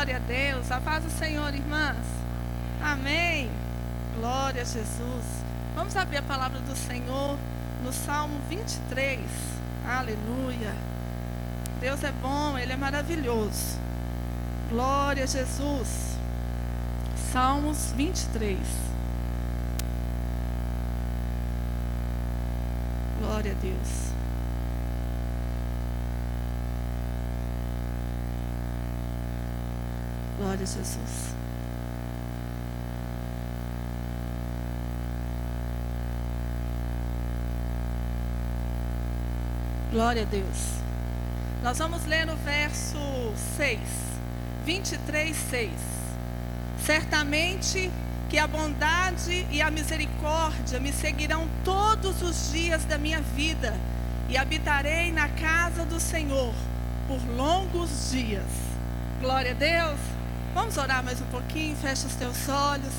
Glória a Deus. A paz do Senhor, irmãs. Amém. Glória a Jesus. Vamos abrir a palavra do Senhor no Salmo 23. Aleluia. Deus é bom, Ele é maravilhoso. Glória a Jesus. Salmos 23. Glória a Deus. Glória a Jesus. Glória a Deus. Nós vamos ler no verso 6, 23, 6. Certamente que a bondade e a misericórdia me seguirão todos os dias da minha vida e habitarei na casa do Senhor por longos dias. Glória a Deus. Vamos orar mais um pouquinho, fecha os teus olhos.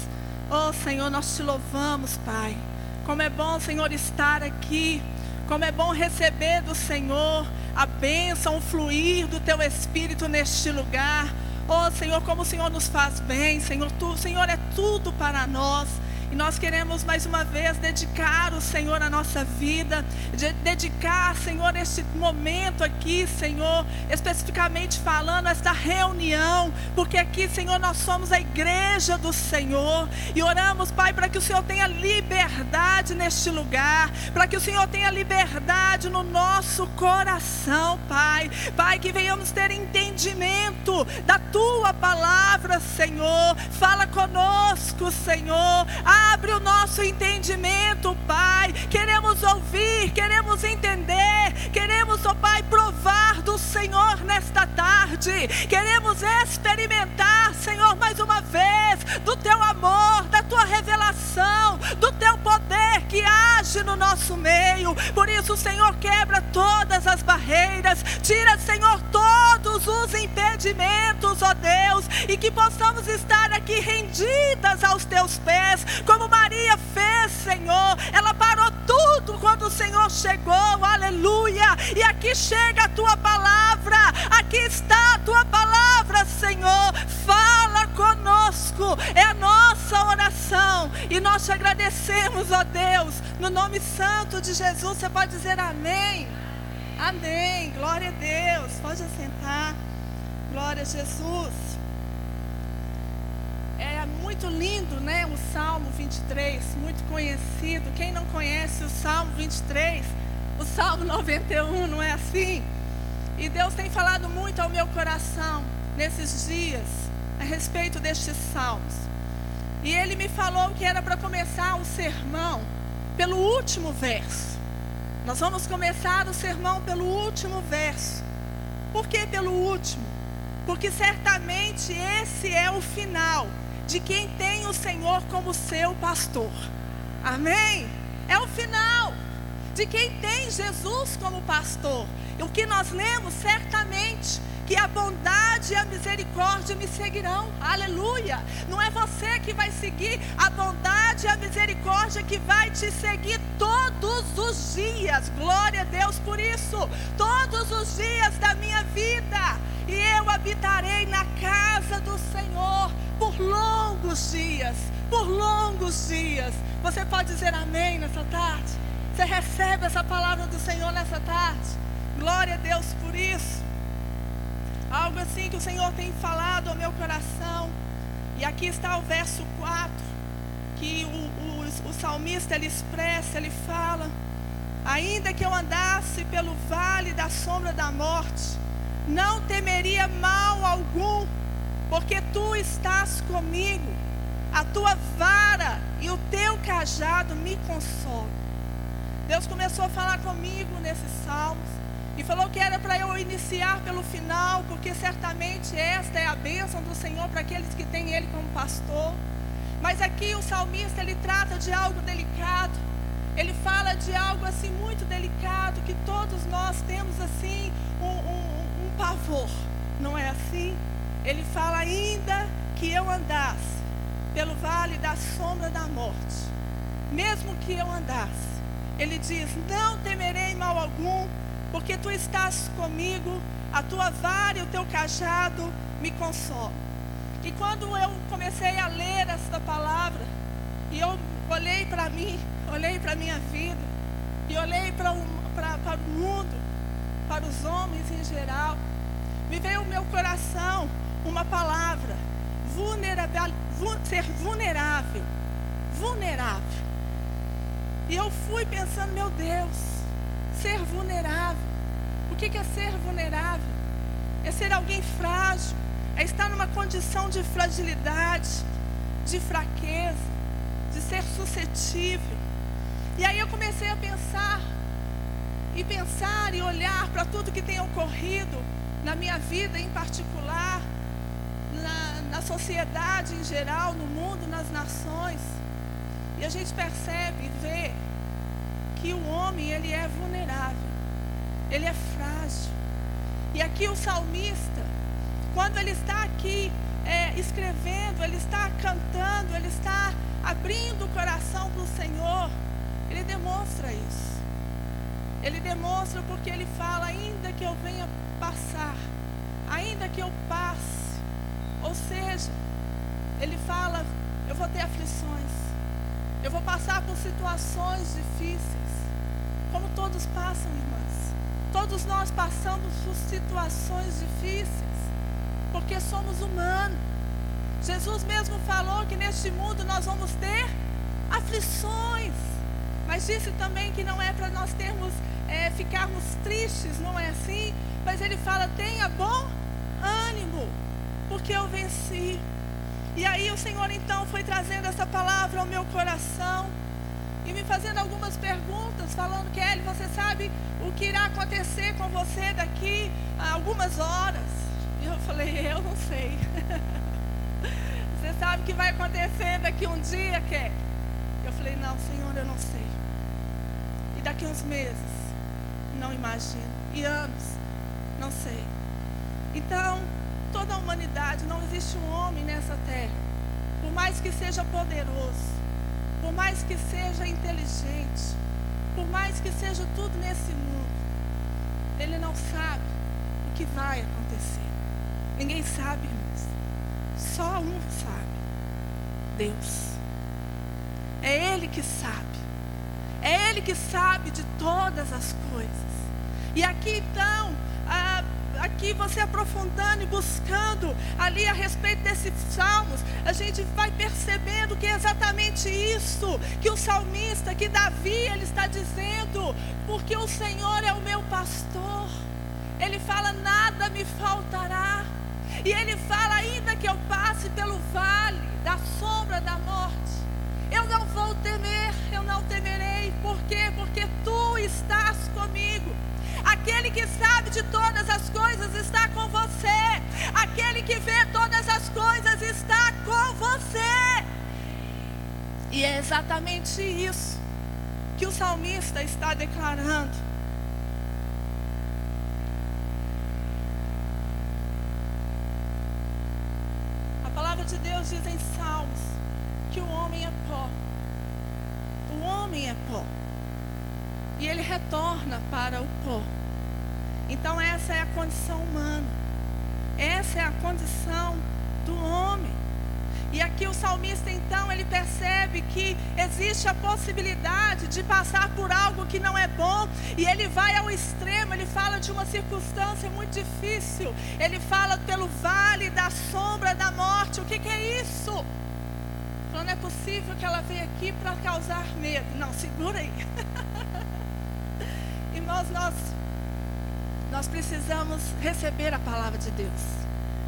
Oh Senhor, nós te louvamos, Pai. Como é bom, Senhor, estar aqui. Como é bom receber do Senhor a bênção, o fluir do teu Espírito neste lugar. Oh Senhor, como o Senhor nos faz bem, Senhor, tu, Senhor é tudo para nós. E nós queremos mais uma vez dedicar o Senhor a nossa vida, de, dedicar, Senhor, este momento aqui, Senhor, especificamente falando esta reunião, porque aqui, Senhor, nós somos a igreja do Senhor e oramos, Pai, para que o Senhor tenha liberdade neste lugar, para que o Senhor tenha liberdade no nosso coração, Pai. Pai, que venhamos ter entendimento da tua palavra, Senhor. Fala conosco, Senhor. Abre o nosso entendimento, Pai. Queremos ouvir, queremos entender, queremos, ó oh Pai, provar do Senhor nesta tarde. Queremos experimentar, Senhor, mais uma vez, do teu amor, da tua revelação, do teu poder que age no nosso meio. Por isso, Senhor, quebra todas as barreiras, tira, Senhor, todos os impedimentos, ó Deus, e que possamos estar aqui rendidas aos teus pés como Maria fez, Senhor. Ela parou tudo quando o Senhor chegou, aleluia. E aqui chega a tua palavra, aqui está a tua palavra, Senhor. Fala conosco, é a nossa oração. E nós te agradecemos, ó Deus, no nome santo de Jesus. Você pode dizer amém. Amém. Glória a Deus. Pode assentar. Glória a Jesus. É muito lindo, né? O Salmo 23, muito conhecido. Quem não conhece o Salmo 23, o Salmo 91, não é assim? E Deus tem falado muito ao meu coração nesses dias a respeito destes salmos. E ele me falou que era para começar o sermão pelo último verso. Nós vamos começar o sermão pelo último verso. Por que pelo último? Porque certamente esse é o final de quem tem o Senhor como seu pastor. Amém? É o final de quem tem Jesus como pastor. E o que nós lemos certamente que a bondade e a misericórdia me seguirão. Aleluia! Não é você que vai seguir, a bondade e a misericórdia que vai te seguir todos os dias. Glória a Deus por isso. Todos os dias da minha vida. E eu habitarei na casa do Senhor por longos dias, por longos dias. Você pode dizer amém nessa tarde? Você recebe essa palavra do Senhor nessa tarde? Glória a Deus por isso. Algo assim que o Senhor tem falado ao meu coração. E aqui está o verso 4, que o, o, o salmista ele expressa, ele fala: Ainda que eu andasse pelo vale da sombra da morte, não temeria mal algum porque tu estás comigo, a tua vara e o teu cajado me consolam. Deus começou a falar comigo nesses salmos e falou que era para eu iniciar pelo final, porque certamente esta é a bênção do Senhor para aqueles que têm Ele como pastor. Mas aqui o salmista ele trata de algo delicado. Ele fala de algo assim muito delicado que todos nós temos assim um, um, um pavor, não é assim? Ele fala ainda que eu andasse pelo vale da sombra da morte, mesmo que eu andasse, ele diz: Não temerei mal algum, porque tu estás comigo, a tua vara e o teu cajado me consolam. E quando eu comecei a ler esta palavra, e eu olhei para mim, olhei para a minha vida, e olhei para o, para o mundo, para os homens em geral, me veio ao meu coração uma palavra: vulnerável, ser vulnerável. Vulnerável. E eu fui pensando, meu Deus, ser vulnerável. O que é ser vulnerável? É ser alguém frágil, é estar numa condição de fragilidade, de fraqueza, de ser suscetível. E aí eu comecei a pensar, e pensar e olhar para tudo que tem ocorrido na minha vida em particular, na, na sociedade em geral, no mundo, nas nações. E a gente percebe e vê que o homem ele é vulnerável, ele é frágil. E aqui o salmista, quando ele está aqui é, escrevendo, ele está cantando, ele está abrindo o coração para o Senhor, ele demonstra isso. Ele demonstra porque ele fala, ainda que eu venha passar, ainda que eu passe. Ou seja, ele fala, eu vou ter aflições. Eu vou passar por situações difíceis. Como todos passam, irmãs. Todos nós passamos por situações difíceis. Porque somos humanos. Jesus mesmo falou que neste mundo nós vamos ter aflições. Mas disse também que não é para nós termos, é, ficarmos tristes, não é assim? Mas ele fala: tenha bom ânimo, porque eu venci. E aí o Senhor então foi trazendo essa palavra ao meu coração e me fazendo algumas perguntas, falando: Kelly, você sabe o que irá acontecer com você daqui a algumas horas? E eu falei: Eu não sei. você sabe o que vai acontecer daqui um dia, Kelly? Eu falei: Não, Senhor, eu não sei. E daqui uns meses, não imagino. E anos, não sei. Então, toda a humanidade, não existe um homem nessa terra, por mais que seja poderoso, por mais que seja inteligente, por mais que seja tudo nesse mundo, ele não sabe o que vai acontecer. Ninguém sabe, irmãos. Só um sabe. Deus. É Ele que sabe. É Ele que sabe de todas as coisas. E aqui então, aqui você aprofundando e buscando ali a respeito desses salmos, a gente vai percebendo que é exatamente isso que o salmista, que Davi, ele está dizendo, porque o Senhor é o meu pastor. Ele fala: nada me faltará. E ele fala: ainda que eu passe pelo vale da sombra da morte, eu não vou temer, eu não temerei. Por quê? Porque tu estás comigo. Aquele que sabe de todas as coisas está com você. Aquele que vê todas as coisas está com você. E é exatamente isso que o salmista está declarando. A palavra de Deus diz em Salmos que o homem é pó. O homem é pó. E ele retorna para o pó. Então essa é a condição humana. Essa é a condição do homem. E aqui o salmista então ele percebe que existe a possibilidade de passar por algo que não é bom e ele vai ao extremo, ele fala de uma circunstância muito difícil. Ele fala pelo vale da sombra da morte. O que, que é isso? Falando, não é possível que ela veio aqui para causar medo. Não, segura aí. Irmãos, nós, nós precisamos receber a palavra de Deus.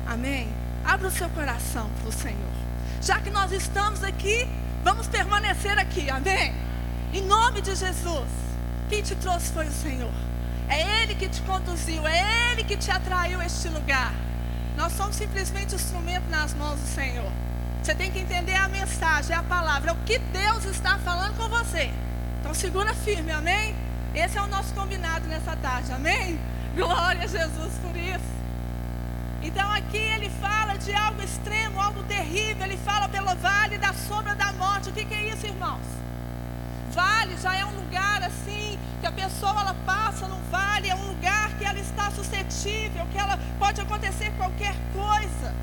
Amém? Abra o seu coração para o Senhor. Já que nós estamos aqui, vamos permanecer aqui. Amém? Em nome de Jesus. Quem te trouxe foi o Senhor. É Ele que te conduziu. É Ele que te atraiu a este lugar. Nós somos simplesmente instrumento nas mãos do Senhor. Você tem que entender a mensagem, a palavra, é o que Deus está falando com você. Então segura firme, amém? Esse é o nosso combinado nessa tarde, amém? Glória a Jesus por isso. Então aqui ele fala de algo extremo, algo terrível. Ele fala pelo vale da sombra da morte. O que, que é isso, irmãos? Vale já é um lugar assim que a pessoa ela passa no vale, é um lugar que ela está suscetível, que ela pode acontecer qualquer coisa.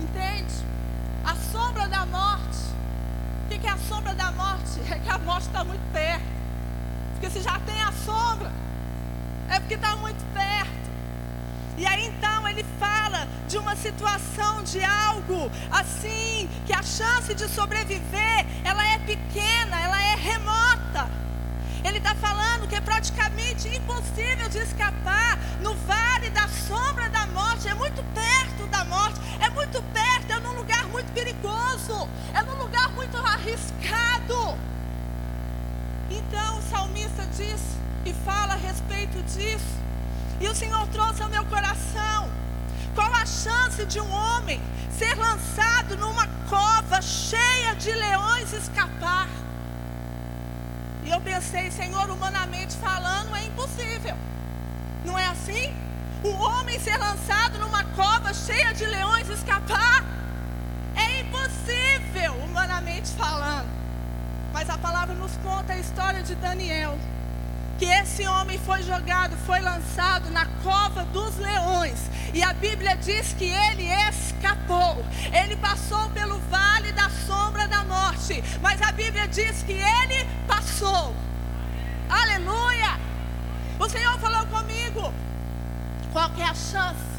Entende? A sombra da morte. O que, que é a sombra da morte? É que a morte está muito perto. Porque se já tem a sombra, é porque está muito perto. E aí então ele fala de uma situação, de algo assim, que a chance de sobreviver, ela é pequena, ela é remota. Ele está falando que é praticamente impossível de escapar no vale da sombra da morte, é muito perto da morte, é muito perto, é num lugar muito perigoso, é num lugar muito arriscado. Então o salmista diz e fala a respeito disso. E o Senhor trouxe ao meu coração. Qual a chance de um homem ser lançado numa cova cheia de leões e escapar? E eu pensei, Senhor, humanamente falando, é impossível. Não é assim? Um homem ser lançado numa cova cheia de leões e escapar? É impossível, humanamente falando. Mas a palavra nos conta a história de Daniel que esse homem foi jogado, foi lançado na cova dos leões. E a Bíblia diz que ele escapou. Ele passou pelo vale da sombra da morte. Mas a Bíblia diz que ele passou. Aleluia! O Senhor falou comigo. Qual é a chance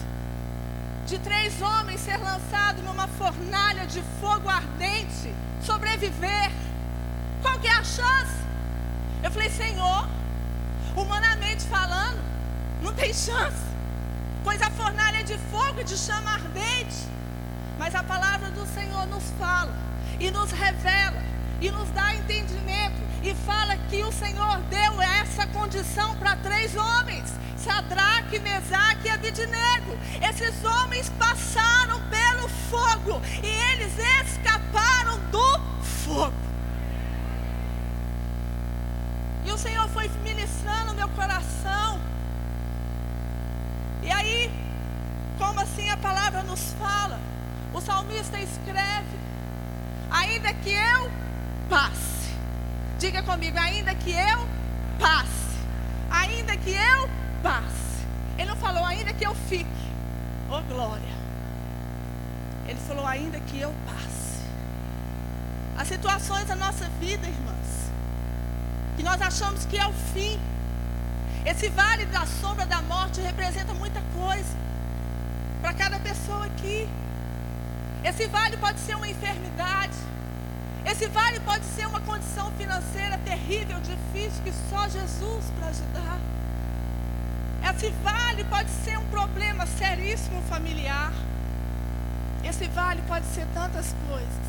de três homens ser lançados numa fornalha de fogo ardente, sobreviver? Qual é a chance? Eu falei, Senhor, Humanamente falando, não tem chance. Pois a fornalha é de fogo e de chama ardente. Mas a palavra do Senhor nos fala e nos revela e nos dá entendimento e fala que o Senhor deu essa condição para três homens: Sadraque, Mesaque e Abidinego. Esses homens passaram pelo fogo e eles escaparam o Senhor foi ministrando meu coração. E aí, como assim a palavra nos fala, o salmista escreve: ainda que eu passe, diga comigo, ainda que eu passe, ainda que eu passe. Ele não falou, ainda que eu fique, oh glória. Ele falou, ainda que eu passe. As situações da nossa vida, irmãs, nós achamos que é o fim. Esse vale da sombra da morte representa muita coisa para cada pessoa aqui. Esse vale pode ser uma enfermidade. Esse vale pode ser uma condição financeira terrível, difícil, que só Jesus para ajudar. Esse vale pode ser um problema seríssimo familiar. Esse vale pode ser tantas coisas.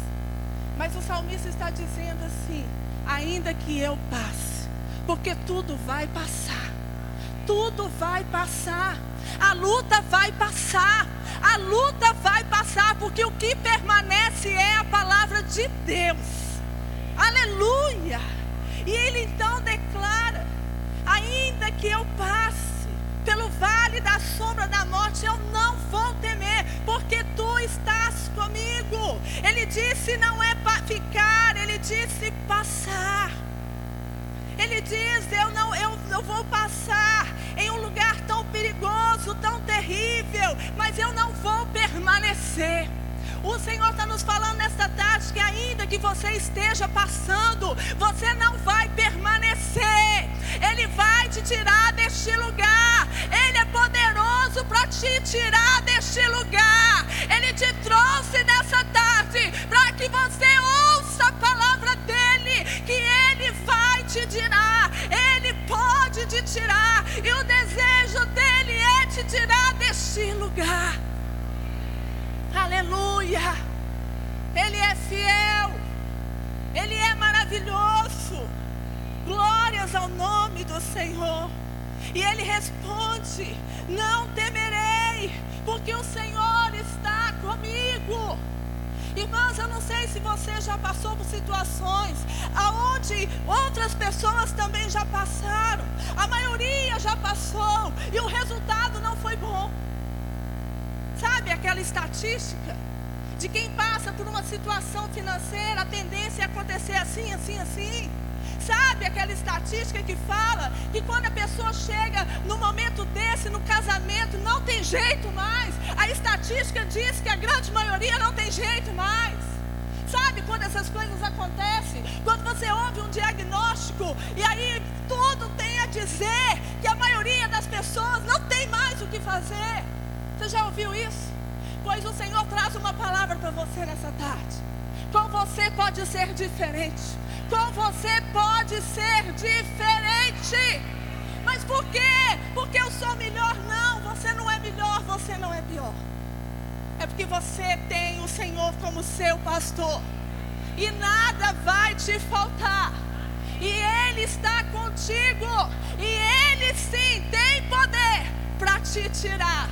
Mas o salmista está dizendo assim: ainda que eu passe, porque tudo vai passar. Tudo vai passar. A luta vai passar. A luta vai passar, porque o que permanece é a palavra de Deus. Aleluia! E ele então declara: ainda que eu passe pelo vale da sombra da morte, eu não vou temer, porque tu estás comigo. Ele disse: não é para ficar, ele disse passar. Ele diz: eu não, eu, eu vou passar em um lugar tão perigoso, tão terrível, mas eu não vou permanecer. O Senhor está nos falando nesta tarde que ainda que você esteja passando, você não vai permanecer. Ele vai te tirar deste lugar. Ele é poderoso para te tirar deste lugar. Ele te trouxe nessa tarde para que você Aleluia. Ele é fiel. Ele é maravilhoso. Glórias ao nome do Senhor. E ele responde: Não temerei, porque o Senhor está comigo. Irmãs, eu não sei se você já passou por situações aonde outras pessoas também já passaram. A maioria já passou e o resultado não foi bom. Sabe aquela estatística de quem passa por uma situação financeira, a tendência é acontecer assim, assim, assim? Sabe aquela estatística que fala que quando a pessoa chega no momento desse, no casamento, não tem jeito mais? A estatística diz que a grande maioria não tem jeito mais. Sabe quando essas coisas acontecem? Quando você ouve um diagnóstico e aí tudo tem a dizer que a maioria das pessoas não tem mais o que fazer. Você já ouviu isso? Pois o Senhor traz uma palavra para você nessa tarde. Com você pode ser diferente. Com você pode ser diferente. Mas por quê? Porque eu sou melhor? Não, você não é melhor, você não é pior. É porque você tem o Senhor como seu pastor. E nada vai te faltar. E Ele está contigo. E Ele sim tem poder para te tirar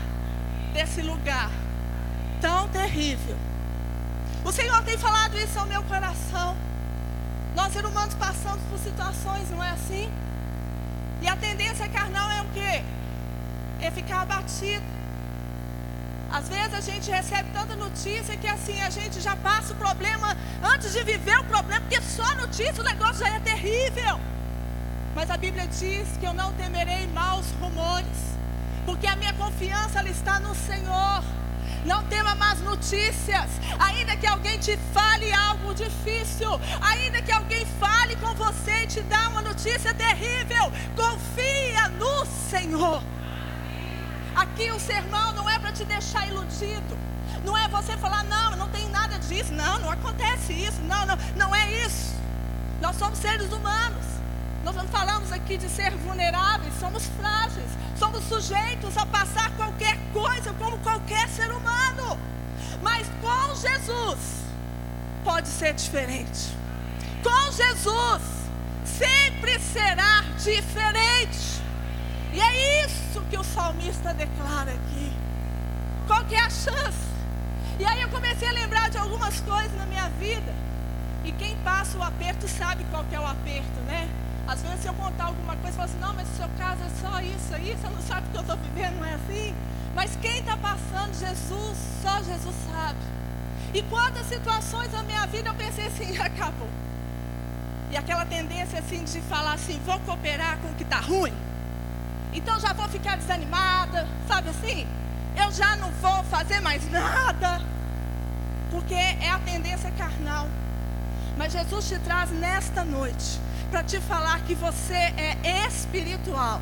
desse lugar tão terrível. O Senhor tem falado isso ao meu coração. Nós, seres humanos, passamos por situações, não é assim? E a tendência carnal é o quê? É ficar abatido. Às vezes a gente recebe tanta notícia que assim a gente já passa o problema antes de viver o problema, porque só notícia o negócio já é terrível. Mas a Bíblia diz que eu não temerei maus rumores, porque a minha confiança ela está no Senhor. Não tema más notícias, ainda que alguém te fale algo difícil, ainda que alguém fale com você e te dá uma notícia terrível, confia no Senhor. Aqui o sermão não é para te deixar iludido. Não é você falar, não, não tem nada disso. Não, não acontece isso. Não, não, não é isso. Nós somos seres humanos. Nós não falamos aqui de ser vulneráveis, somos frágeis, somos sujeitos a passar qualquer coisa como qualquer ser humano. Mas com Jesus pode ser diferente. Com Jesus sempre será diferente. E é isso que o salmista declara aqui. Qual que é a chance? E aí eu comecei a lembrar de algumas coisas na minha vida. E quem passa o aperto sabe qual que é o aperto, né? Às vezes, se eu contar alguma coisa, fala assim: não, mas o seu caso é só isso aí, você não sabe o que eu estou vivendo, não é assim? Mas quem está passando, Jesus, só Jesus sabe. E quantas situações na minha vida eu pensei assim: acabou. E aquela tendência assim de falar assim: vou cooperar com o que está ruim. Então já vou ficar desanimada, sabe assim? Eu já não vou fazer mais nada. Porque é a tendência carnal. Mas Jesus te traz nesta noite para te falar que você é espiritual.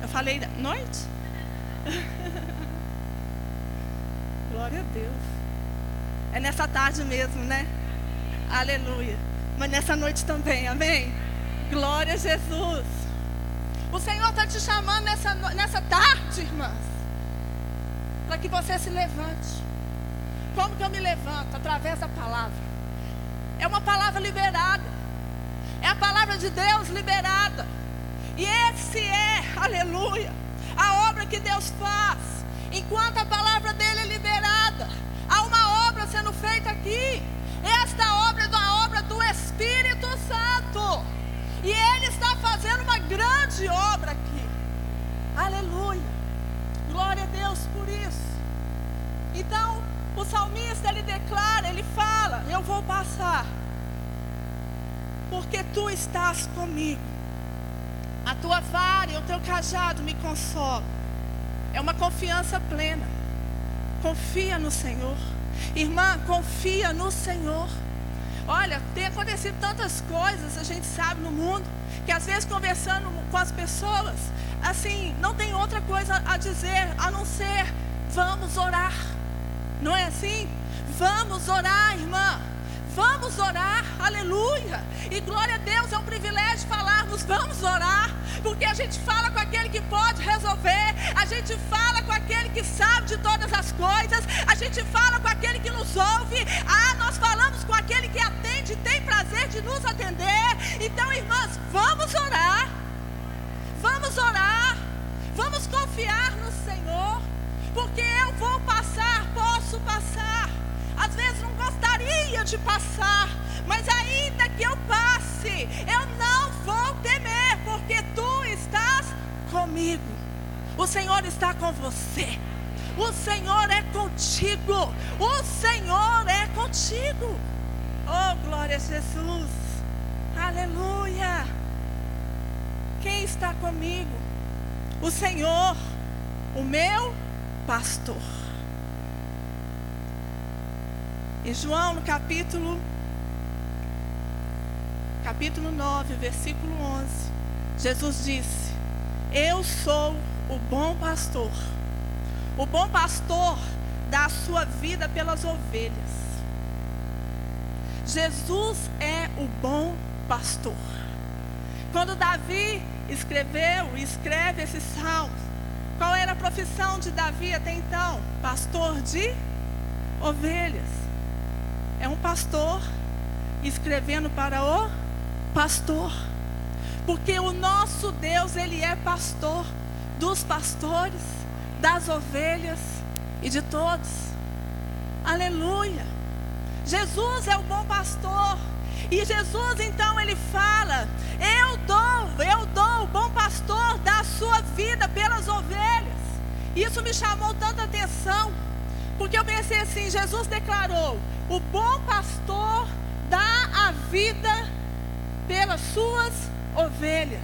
Eu falei da noite? Glória a Deus. É nessa tarde mesmo, né? Aleluia. Mas nessa noite também, amém? Glória a Jesus. O Senhor está te chamando nessa, nessa tarde, irmãs, para que você se levante. Como que eu me levanto? Através da palavra. É uma palavra liberada. É a palavra de Deus liberada. E esse é, aleluia, a obra que Deus faz. Enquanto a palavra dele é liberada, há uma obra sendo feita aqui. Esta obra é uma obra do Espírito Santo. E ele está fazendo uma grande obra aqui. Aleluia. Glória a Deus por isso. Então, o salmista ele declara, ele fala: Eu vou passar, porque tu estás comigo. A tua vara e o teu cajado me consolam. É uma confiança plena. Confia no Senhor. Irmã, confia no Senhor. Olha, tem acontecido tantas coisas, a gente sabe no mundo, que às vezes conversando com as pessoas, assim, não tem outra coisa a dizer a não ser: vamos orar. Não é assim? Vamos orar, irmã. Vamos orar, aleluia. E glória a Deus, é um privilégio falarmos, vamos orar, porque a gente fala com aquele que pode resolver, a gente fala com aquele que sabe de todas as coisas, a gente fala com aquele que nos ouve, ah, nós falamos com aquele que atende, tem prazer de nos atender. Então, irmãs, vamos orar, vamos orar, vamos confiar no Senhor porque eu vou passar, posso passar. Às vezes não gostaria de passar, mas ainda que eu passe, eu não vou temer, porque tu estás comigo. O Senhor está com você. O Senhor é contigo. O Senhor é contigo. Oh, glória a Jesus. Aleluia. Quem está comigo? O Senhor, o meu pastor. Em João, no capítulo capítulo 9, versículo 11, Jesus disse: Eu sou o bom pastor. O bom pastor dá a sua vida pelas ovelhas. Jesus é o bom pastor. Quando Davi escreveu e escreve esse salmo, qual era a profissão de Davi até então? Pastor de ovelhas. É um pastor escrevendo para o pastor. Porque o nosso Deus, ele é pastor dos pastores, das ovelhas e de todos. Aleluia. Jesus é o bom pastor. E Jesus então ele fala: Eu dou, eu dou, o bom pastor dá a sua vida pelas ovelhas. Isso me chamou tanta atenção, porque eu pensei assim: Jesus declarou: O bom pastor dá a vida pelas suas ovelhas.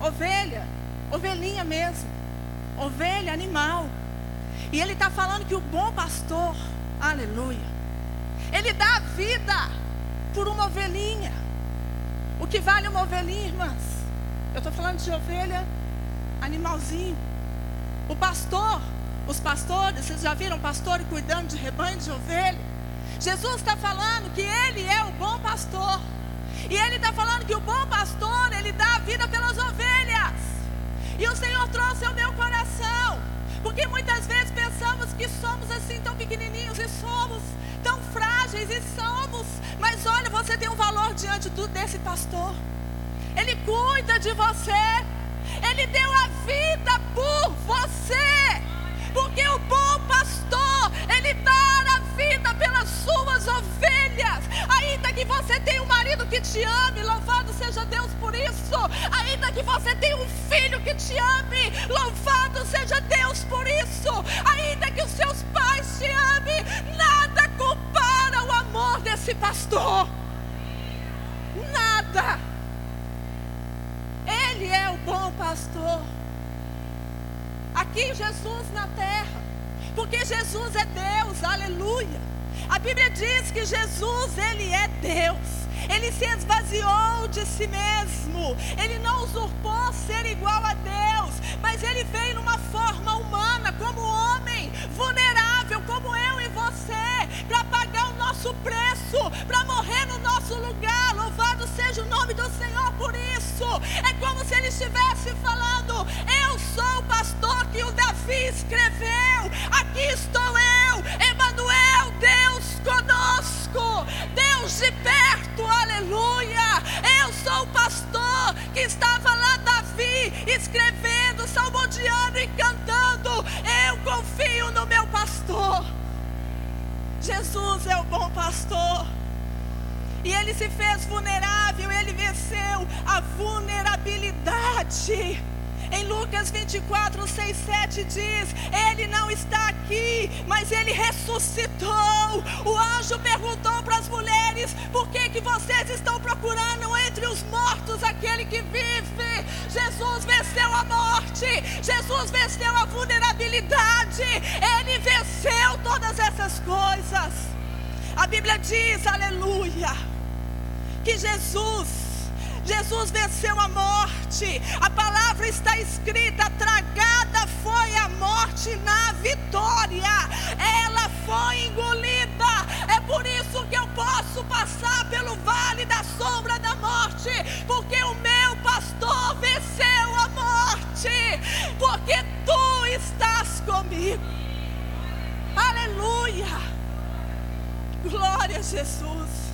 Ovelha, ovelhinha mesmo, ovelha, animal. E ele está falando que o bom pastor, aleluia, ele dá a vida por uma ovelhinha. O que vale uma ovelhinha, irmãs? Eu estou falando de ovelha, animalzinho. O pastor, os pastores, vocês já viram pastor cuidando de rebanho de ovelha? Jesus está falando que ele é o bom pastor. E ele está falando que o bom pastor, ele dá a vida pelas ovelhas. E o Senhor trouxe ao meu coração. Porque muitas vezes pensamos que somos assim tão pequenininhos e somos tão frágeis e somos. Mas olha, você tem um valor diante do, desse pastor. Ele cuida de você. Ele deu a vida por você. Porque o bom pastor, ele dá a vida pelas suas ovelhas. Ainda que você tenha um marido que te ame, louvado seja Deus por isso. Ainda que você tenha um filho que te ame, louvado seja Deus por isso. Ainda que os seus pais te amem, nada compara o amor desse pastor. Nada. Ele é o bom pastor. Aqui Jesus na terra. Porque Jesus é Deus, aleluia. A Bíblia diz que Jesus, ele é Deus. Ele se esvaziou de si mesmo. Ele não usurpou ser igual a Deus, mas ele veio numa forma humana, como homem, vulnerável, como eu e você, para pagar o nosso preço, para morrer no nosso lugar. Seja o nome do Senhor por isso. É como se ele estivesse falando: Eu sou o pastor que o Davi escreveu. Aqui estou eu, Emanuel, Deus conosco, Deus de perto, aleluia. Eu sou o pastor que estava lá, Davi, escrevendo, salmodiando e cantando. Eu confio no meu pastor. Jesus é o bom pastor. E ele se fez vulnerável, ele venceu a vulnerabilidade. Em Lucas 24, 6, 7 diz: Ele não está aqui, mas ele ressuscitou. O anjo perguntou para as mulheres: Por que, que vocês estão procurando entre os mortos aquele que vive? Jesus venceu a morte, Jesus venceu a vulnerabilidade, ele venceu todas essas coisas. A Bíblia diz, aleluia, que Jesus Jesus venceu a morte. A palavra está escrita: tragada foi a morte na vitória. Ela foi engolida. É por isso que eu posso passar pelo vale da sombra da morte, porque o meu pastor venceu a morte, porque tu estás comigo. Aleluia. Glória a Jesus.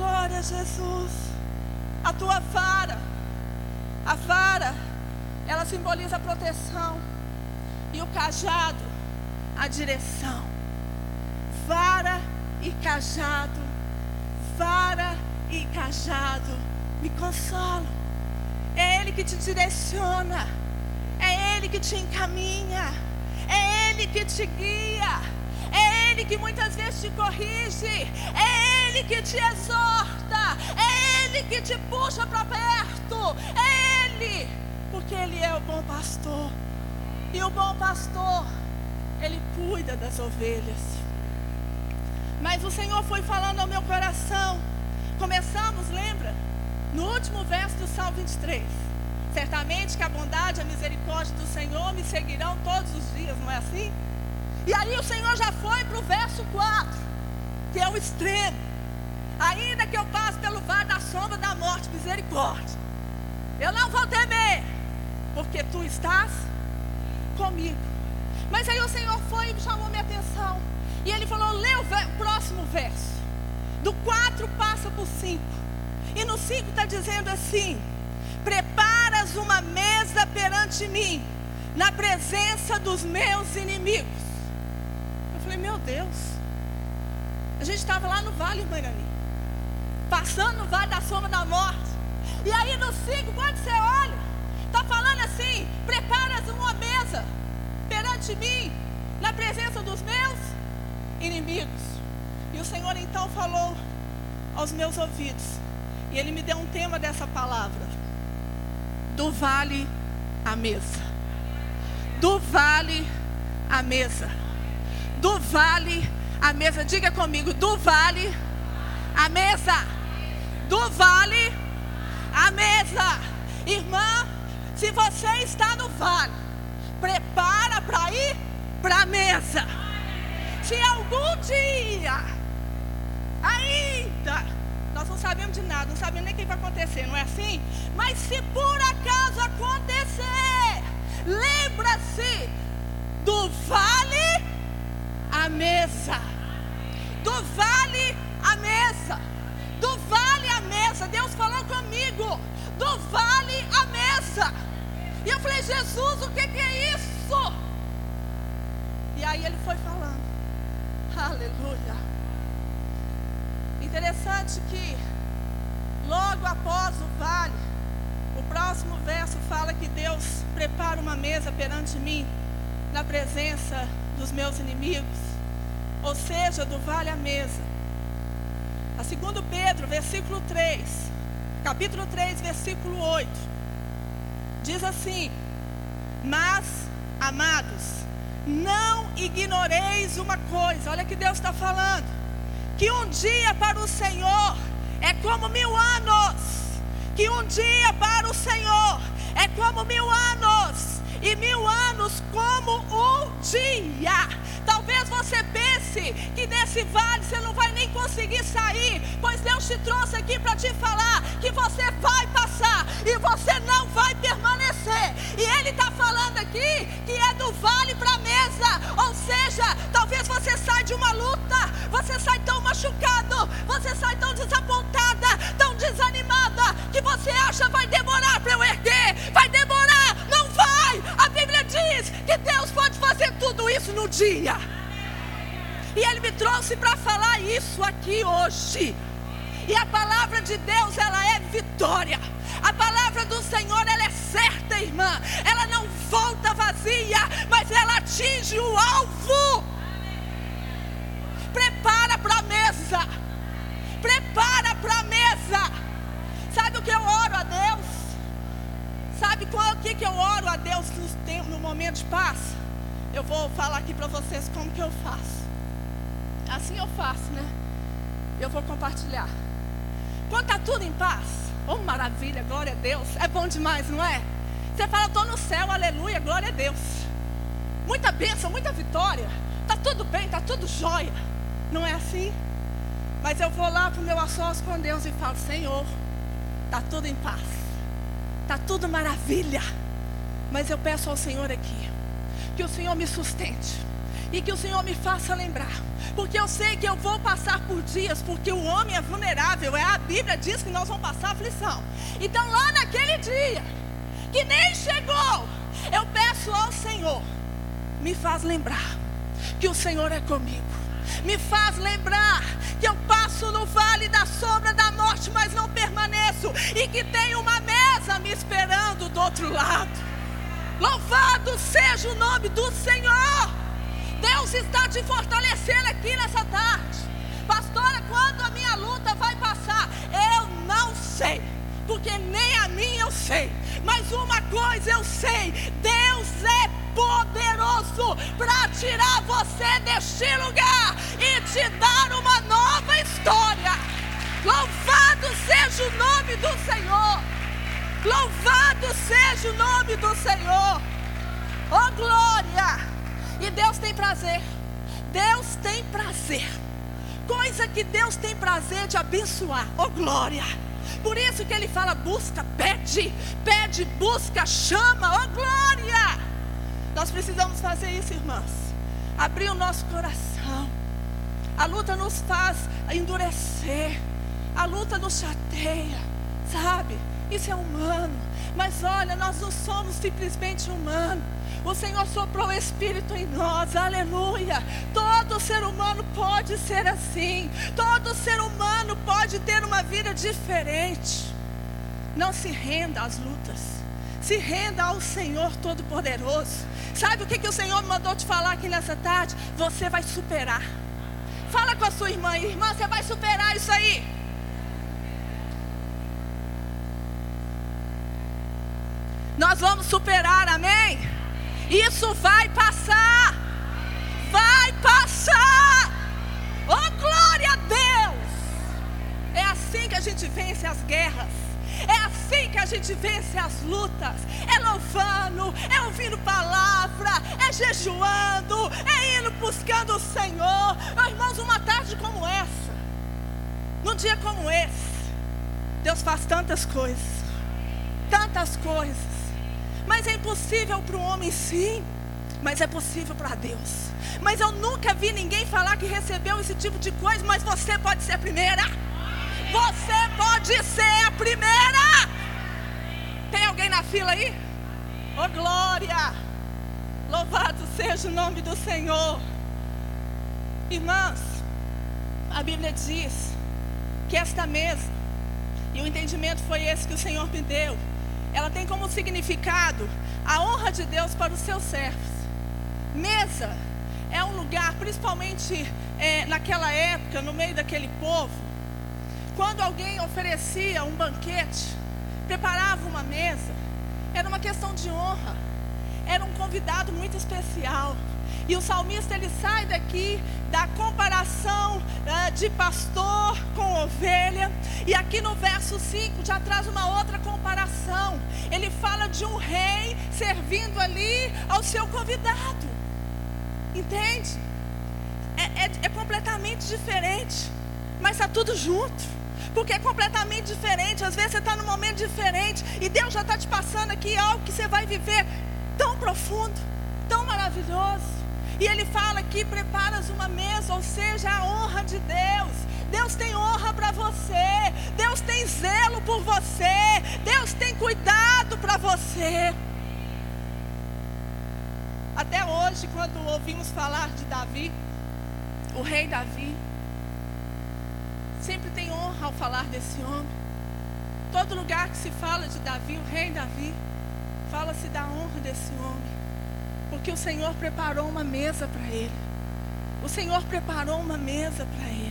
Glória Jesus a tua vara. A vara, ela simboliza a proteção. E o cajado, a direção. Vara e cajado. Vara e cajado me consolam. É Ele que te direciona. É Ele que te encaminha. É Ele que te guia. É Ele que muitas vezes te corrige. É Ele que te exorta. É Ele que te puxa para perto. É Ele. Porque Ele é o bom pastor. E o bom pastor, Ele cuida das ovelhas. Mas o Senhor foi falando ao meu coração. Começamos, lembra? No último verso do Salmo 23. Certamente que a bondade e a misericórdia do Senhor me seguirão todos os dias, não é assim? E aí o Senhor já foi para o verso 4, que é o extremo. Ainda que eu passe pelo vale da sombra da morte, misericórdia. Eu não vou temer, porque tu estás comigo. Mas aí o Senhor foi e chamou minha atenção. E ele falou: lê o próximo verso. Do 4 passa para o 5. E no 5 está dizendo assim: Preparas uma mesa perante mim, na presença dos meus inimigos. Deus. A gente estava lá no Vale Manani, passando no Vale da Sombra da Morte. E aí no 5, quando você olha, está falando assim: Preparas uma mesa perante mim, na presença dos meus inimigos. E o Senhor então falou aos meus ouvidos, e Ele me deu um tema dessa palavra: do vale à mesa. Do vale à mesa. Do vale à mesa. Diga comigo: do vale à mesa. Do vale à mesa. Irmã, se você está no vale, prepara para ir para a mesa. Se algum dia ainda nós não sabemos de nada, não sabemos nem o que vai acontecer, não é assim? Mas se por acaso acontecer, lembra-se do vale mesa. Do vale à mesa. Do vale à mesa. Deus falou comigo. Do vale à mesa. E eu falei, Jesus, o que é isso? E aí ele foi falando. Aleluia. Interessante que logo após o vale, o próximo verso fala que Deus prepara uma mesa perante mim na presença dos meus inimigos, ou seja, do vale à mesa. A segundo Pedro, versículo 3, capítulo 3, versículo 8, diz assim: Mas, amados, não ignoreis uma coisa, olha que Deus está falando, que um dia para o Senhor é como mil anos, que um dia para o Senhor é como mil anos, e mil anos como um dia. Talvez você pense que nesse vale você não vai nem conseguir sair, pois Deus te trouxe aqui para te falar que você vai passar e você não vai permanecer. E Ele está falando aqui que é do vale para a mesa, ou seja, talvez você saia de uma luta, você sai tão machucado, você sai tão desapontada, tão desanimada, que você acha vai demorar para eu erguer, vai demorar, não vai. A Bíblia diz que Deus pode fazer tudo isso no dia. E Ele me trouxe para falar isso aqui hoje. E a palavra de Deus, ela é vitória. A palavra do Senhor, ela é certa, irmã. Ela não volta vazia, mas ela atinge o alvo. Prepara para a mesa. Prepara para a mesa. Sabe o que eu oro a Deus? Sabe qual que, que eu oro a Deus no, no momento de paz? Eu vou falar aqui para vocês como que eu faço. Assim eu faço, né? Eu vou compartilhar. Quando está tudo em paz, oh maravilha, glória a Deus. É bom demais, não é? Você fala, estou no céu, aleluia, glória a Deus. Muita bênção, muita vitória. Está tudo bem, está tudo jóia. Não é assim? Mas eu vou lá para o meu assós com Deus e falo, Senhor, está tudo em paz. Está tudo maravilha. Mas eu peço ao Senhor aqui, que o Senhor me sustente e que o Senhor me faça lembrar, porque eu sei que eu vou passar por dias, porque o homem é vulnerável, é a Bíblia diz que nós vamos passar aflição. Então, lá naquele dia, que nem chegou, eu peço ao Senhor, me faz lembrar que o Senhor é comigo, me faz lembrar que eu passo no vale da sombra da morte, mas não permaneço, e que tem uma mesa me esperando do outro lado. Louvado seja o nome do Senhor. Está te fortalecendo aqui nessa tarde. Pastora, quando a minha luta vai passar? Eu não sei, porque nem a mim eu sei. Mas uma coisa eu sei: Deus é poderoso para tirar você deste lugar e te dar uma nova história. Louvado seja o nome do Senhor. Louvado seja o nome do Senhor. Oh glória! E Deus tem prazer. Deus tem prazer. Coisa que Deus tem prazer de abençoar. Oh glória! Por isso que ele fala: busca, pede, pede, busca, chama, oh glória! Nós precisamos fazer isso, irmãs. Abrir o nosso coração. A luta nos faz endurecer. A luta nos chateia, sabe? Isso é humano. Mas olha, nós não somos simplesmente humanos. O Senhor soprou o Espírito em nós, aleluia. Todo ser humano pode ser assim. Todo ser humano pode ter uma vida diferente. Não se renda às lutas. Se renda ao Senhor Todo-Poderoso. Sabe o que, que o Senhor mandou te falar aqui nessa tarde? Você vai superar. Fala com a sua irmã, irmã, você vai superar isso aí. Nós vamos superar, amém? Isso vai passar. Vai passar. Oh, glória a Deus! É assim que a gente vence as guerras. É assim que a gente vence as lutas. É louvando, é ouvindo palavra, é jejuando, é indo buscando o Senhor. Oh, irmãos, uma tarde como essa, num dia como esse, Deus faz tantas coisas. Tantas coisas. Mas é impossível para o homem, sim. Mas é possível para Deus. Mas eu nunca vi ninguém falar que recebeu esse tipo de coisa. Mas você pode ser a primeira. Você pode ser a primeira. Tem alguém na fila aí? Oh glória! Louvado seja o nome do Senhor. Irmãs, a Bíblia diz que esta mesa, e o entendimento foi esse que o Senhor me deu ela tem como significado a honra de Deus para os seus servos. Mesa é um lugar, principalmente é, naquela época, no meio daquele povo, quando alguém oferecia um banquete, preparava uma mesa, era uma questão de honra, era um convidado muito especial. E o salmista ele sai daqui da comparação uh, de pastor com ovelha. E aqui no verso 5 já traz uma outra comparação. Ele fala de um rei servindo ali ao seu convidado. Entende? É, é, é completamente diferente. Mas está tudo junto. Porque é completamente diferente. Às vezes você está num momento diferente. E Deus já está te passando aqui algo que você vai viver tão profundo, tão maravilhoso. E ele fala que preparas uma mesa, ou seja, a honra de Deus. Deus tem honra para você. Deus tem zelo por você. Deus tem cuidado para você. Até hoje, quando ouvimos falar de Davi, o rei Davi, sempre tem honra ao falar desse homem. Todo lugar que se fala de Davi, o rei Davi, fala-se da honra desse homem. Porque o Senhor preparou uma mesa para ele. O Senhor preparou uma mesa para ele.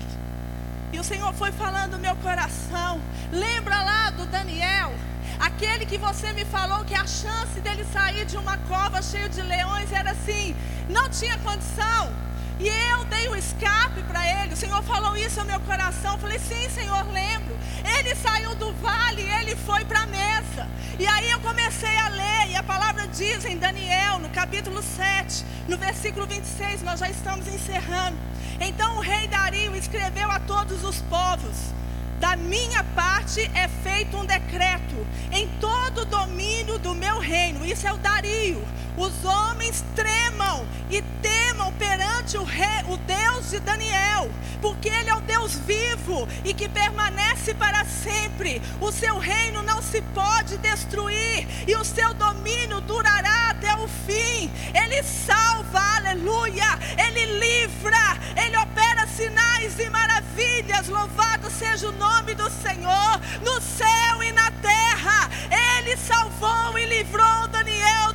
E o Senhor foi falando no meu coração. Lembra lá do Daniel? Aquele que você me falou que a chance dele sair de uma cova cheia de leões era assim, não tinha condição. E eu dei o escape para ele. O Senhor falou isso no meu coração. Eu falei, sim, Senhor, lembro. Ele saiu do vale, ele foi para a mesa. E aí eu comecei a ler, e a palavra diz em Daniel, no capítulo 7, no versículo 26, nós já estamos encerrando. Então o rei Dario escreveu a todos os povos: Da minha parte é feito um decreto em todo o domínio do meu reino. Isso é o Dario os homens tremam e temam perante o, rei, o Deus de Daniel, porque Ele é o Deus vivo e que permanece para sempre. O seu reino não se pode destruir e o seu domínio durará até o fim. Ele salva, aleluia, Ele livra, Ele opera sinais e maravilhas. Louvado seja o nome do Senhor no céu e na terra. Ele salvou e livrou Daniel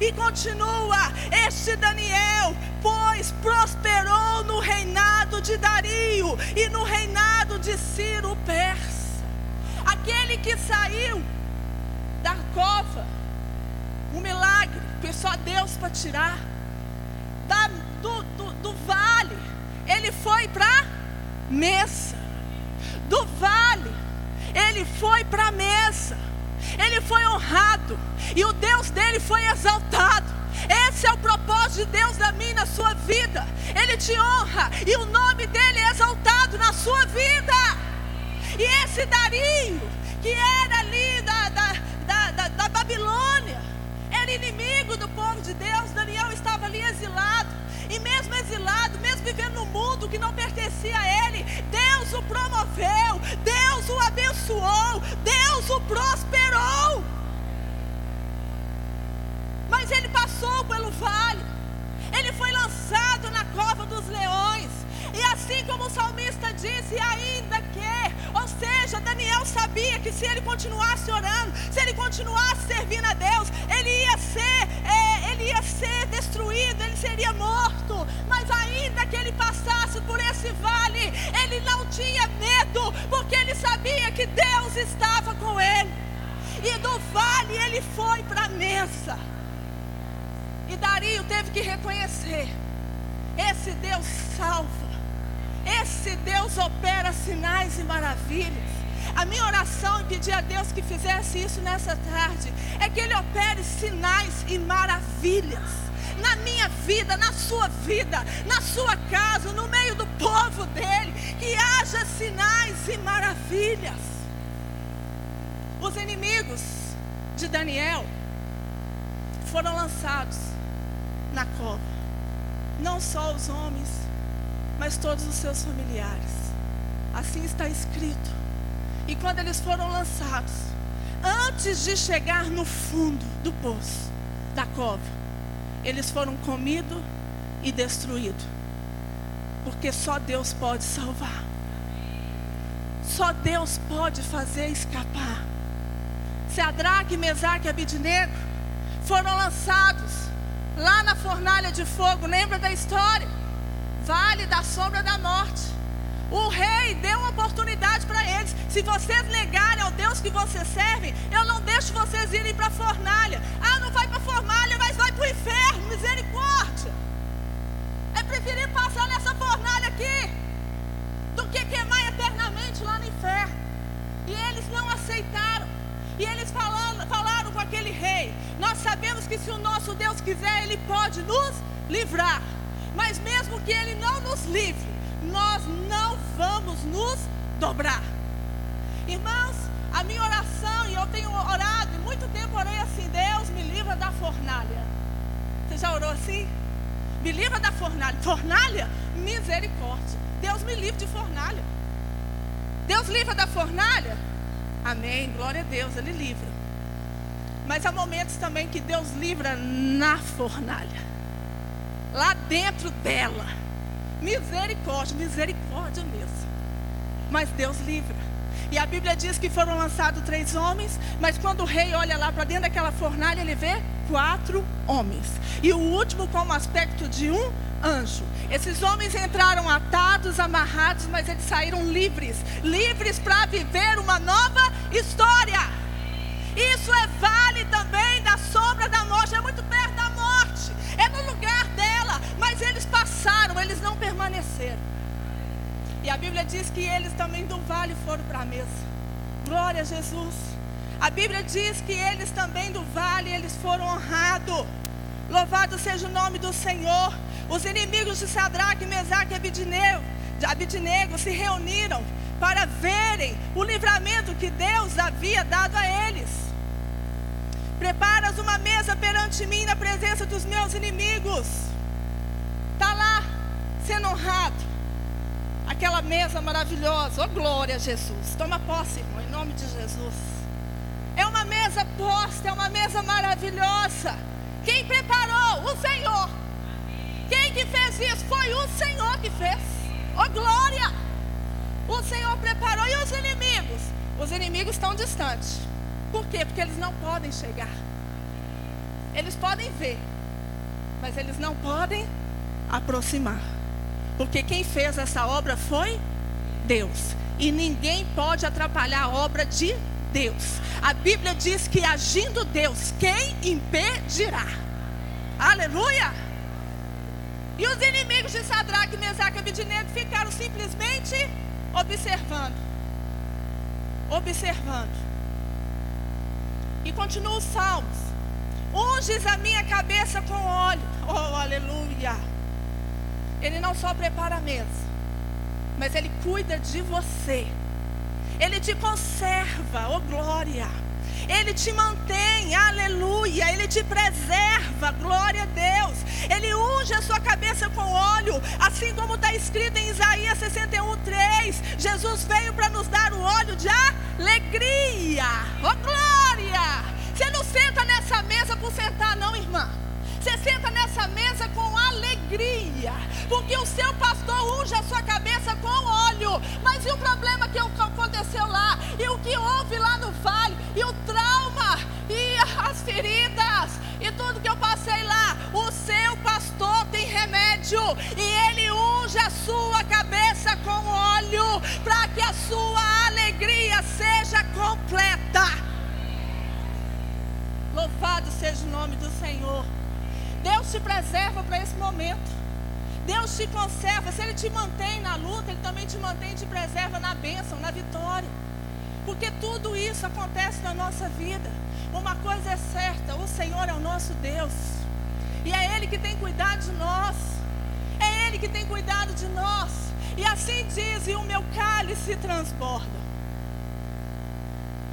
E continua: Este Daniel, pois prosperou no reinado de Dario e no reinado de Ciro Persa. Aquele que saiu da cova, um milagre, foi só Deus para tirar. Da, do, do, do vale foi para mesa. Do vale, ele foi para a mesa. Ele foi honrado e o Deus dele foi exaltado. Esse é o propósito de Deus minha e na sua vida. Ele te honra e o nome dele é exaltado na sua vida. E esse Dario, que era ali da, da, da, da, da Babilônia, era inimigo do povo de Deus. Daniel estava ali exilado. E mesmo exilado, mesmo vivendo num mundo que não pertencia a ele, Deus o promoveu, Deus o abençoou, Deus o prosperou. Mas ele passou pelo vale, ele foi lançado na cova dos leões. E assim como o salmista disse, ainda que, ou seja, Daniel sabia que se ele continuasse orando, se ele continuasse servindo a Deus, ele ia ser, é, ele ia ser destruído, ele seria morto. Mas ainda que ele passasse por esse vale, ele não tinha medo, porque ele sabia que Deus estava com ele. E do vale ele foi para a mesa. E Dario teve que reconhecer: esse Deus salva. Esse Deus opera sinais e maravilhas. A minha oração e pedir a Deus que fizesse isso nessa tarde é que Ele opere sinais e maravilhas na minha vida, na sua vida, na sua casa, no meio do povo dele, que haja sinais e maravilhas. Os inimigos de Daniel foram lançados na cova, não só os homens, mas todos os seus familiares. Assim está escrito. E quando eles foram lançados, antes de chegar no fundo do poço, da cova, eles foram comidos e destruídos. Porque só Deus pode salvar. Só Deus pode fazer escapar. Sadraque, Mesaque e Abidinego foram lançados lá na fornalha de fogo. Lembra da história? vale da sombra da morte. O rei deu uma oportunidade para eles. Se vocês negarem ao Deus que vocês servem, eu não deixo vocês irem para a fornalha. Ah, não vai para a fornalha, mas vai para o inferno. Misericórdia. É preferir passar nessa fornalha aqui do que queimar eternamente lá no inferno. E eles não aceitaram. E eles falaram, falaram com aquele rei: Nós sabemos que se o nosso Deus quiser, Ele pode nos livrar. Mas mesmo que Ele não nos livre, nós não vamos nos dobrar. Irmãos, a minha oração, e eu tenho orado, e muito tempo orei assim: Deus me livra da fornalha. Você já orou assim? Me livra da fornalha. Fornalha? Misericórdia. Deus me livre de fornalha. Deus livra da fornalha? Amém. Glória a Deus, Ele livra. Mas há momentos também que Deus livra na fornalha lá dentro dela. Misericórdia, misericórdia mesmo. Mas Deus livra. E a Bíblia diz que foram lançados três homens, mas quando o rei olha lá para dentro daquela fornalha, ele vê quatro homens. E o último com o aspecto de um anjo. Esses homens entraram atados, amarrados, mas eles saíram livres livres para viver uma nova história. Isso é vale também da sombra da morte, é muito perto da morte, é no lugar dela, mas eles passaram, eles não permaneceram. E a Bíblia diz que eles também do vale foram para a mesa. Glória a Jesus. A Bíblia diz que eles também do vale, eles foram honrados. Louvado seja o nome do Senhor. Os inimigos de Sadraque, Mesaque e Abidinego, Abidinego se reuniram para verem o livramento que Deus havia dado a eles. Preparas uma mesa perante mim na presença dos meus inimigos. Está lá, sendo honrado. Aquela mesa maravilhosa. Oh, glória a Jesus. Toma posse, irmão, em nome de Jesus. É uma mesa posta, é uma mesa maravilhosa. Quem preparou? O Senhor. Quem que fez isso? Foi o Senhor que fez. Oh, glória! O Senhor preparou. E os inimigos? Os inimigos estão distantes. Por quê? Porque eles não podem chegar. Eles podem ver, mas eles não podem aproximar. Porque quem fez essa obra foi Deus. E ninguém pode atrapalhar a obra de Deus. A Bíblia diz que agindo Deus, quem impedirá? Aleluia! E os inimigos de Sadraque, Mesaque e Abidinego ficaram simplesmente observando. Observando. E continua os salmos. Unges a minha cabeça com óleo. Oh, aleluia. Ele não só prepara a mesa, mas ele cuida de você. Ele te conserva, oh glória. Ele te mantém, aleluia. Ele te preserva, glória a Deus. Ele unge a sua cabeça com óleo, assim como está escrito em Isaías 61, 3. Jesus veio para nos dar o óleo de alegria, oh glória. Você não senta nessa mesa por sentar, não, irmã. Você senta nessa mesa com alegria, porque o seu pastor unge a sua cabeça com óleo. Mas e o problema que aconteceu lá? E o que houve lá no vale? E o trauma? E as feridas? E tudo que eu passei lá? O seu pastor tem remédio e ele unge a sua cabeça com óleo para que a sua alegria seja completa. Louvado seja o nome do Senhor. Deus te preserva para esse momento. Deus te conserva. Se Ele te mantém na luta, Ele também te mantém e te preserva na bênção, na vitória. Porque tudo isso acontece na nossa vida. Uma coisa é certa: o Senhor é o nosso Deus. E é Ele que tem cuidado de nós. É Ele que tem cuidado de nós. E assim diz: e o meu cálice transborda.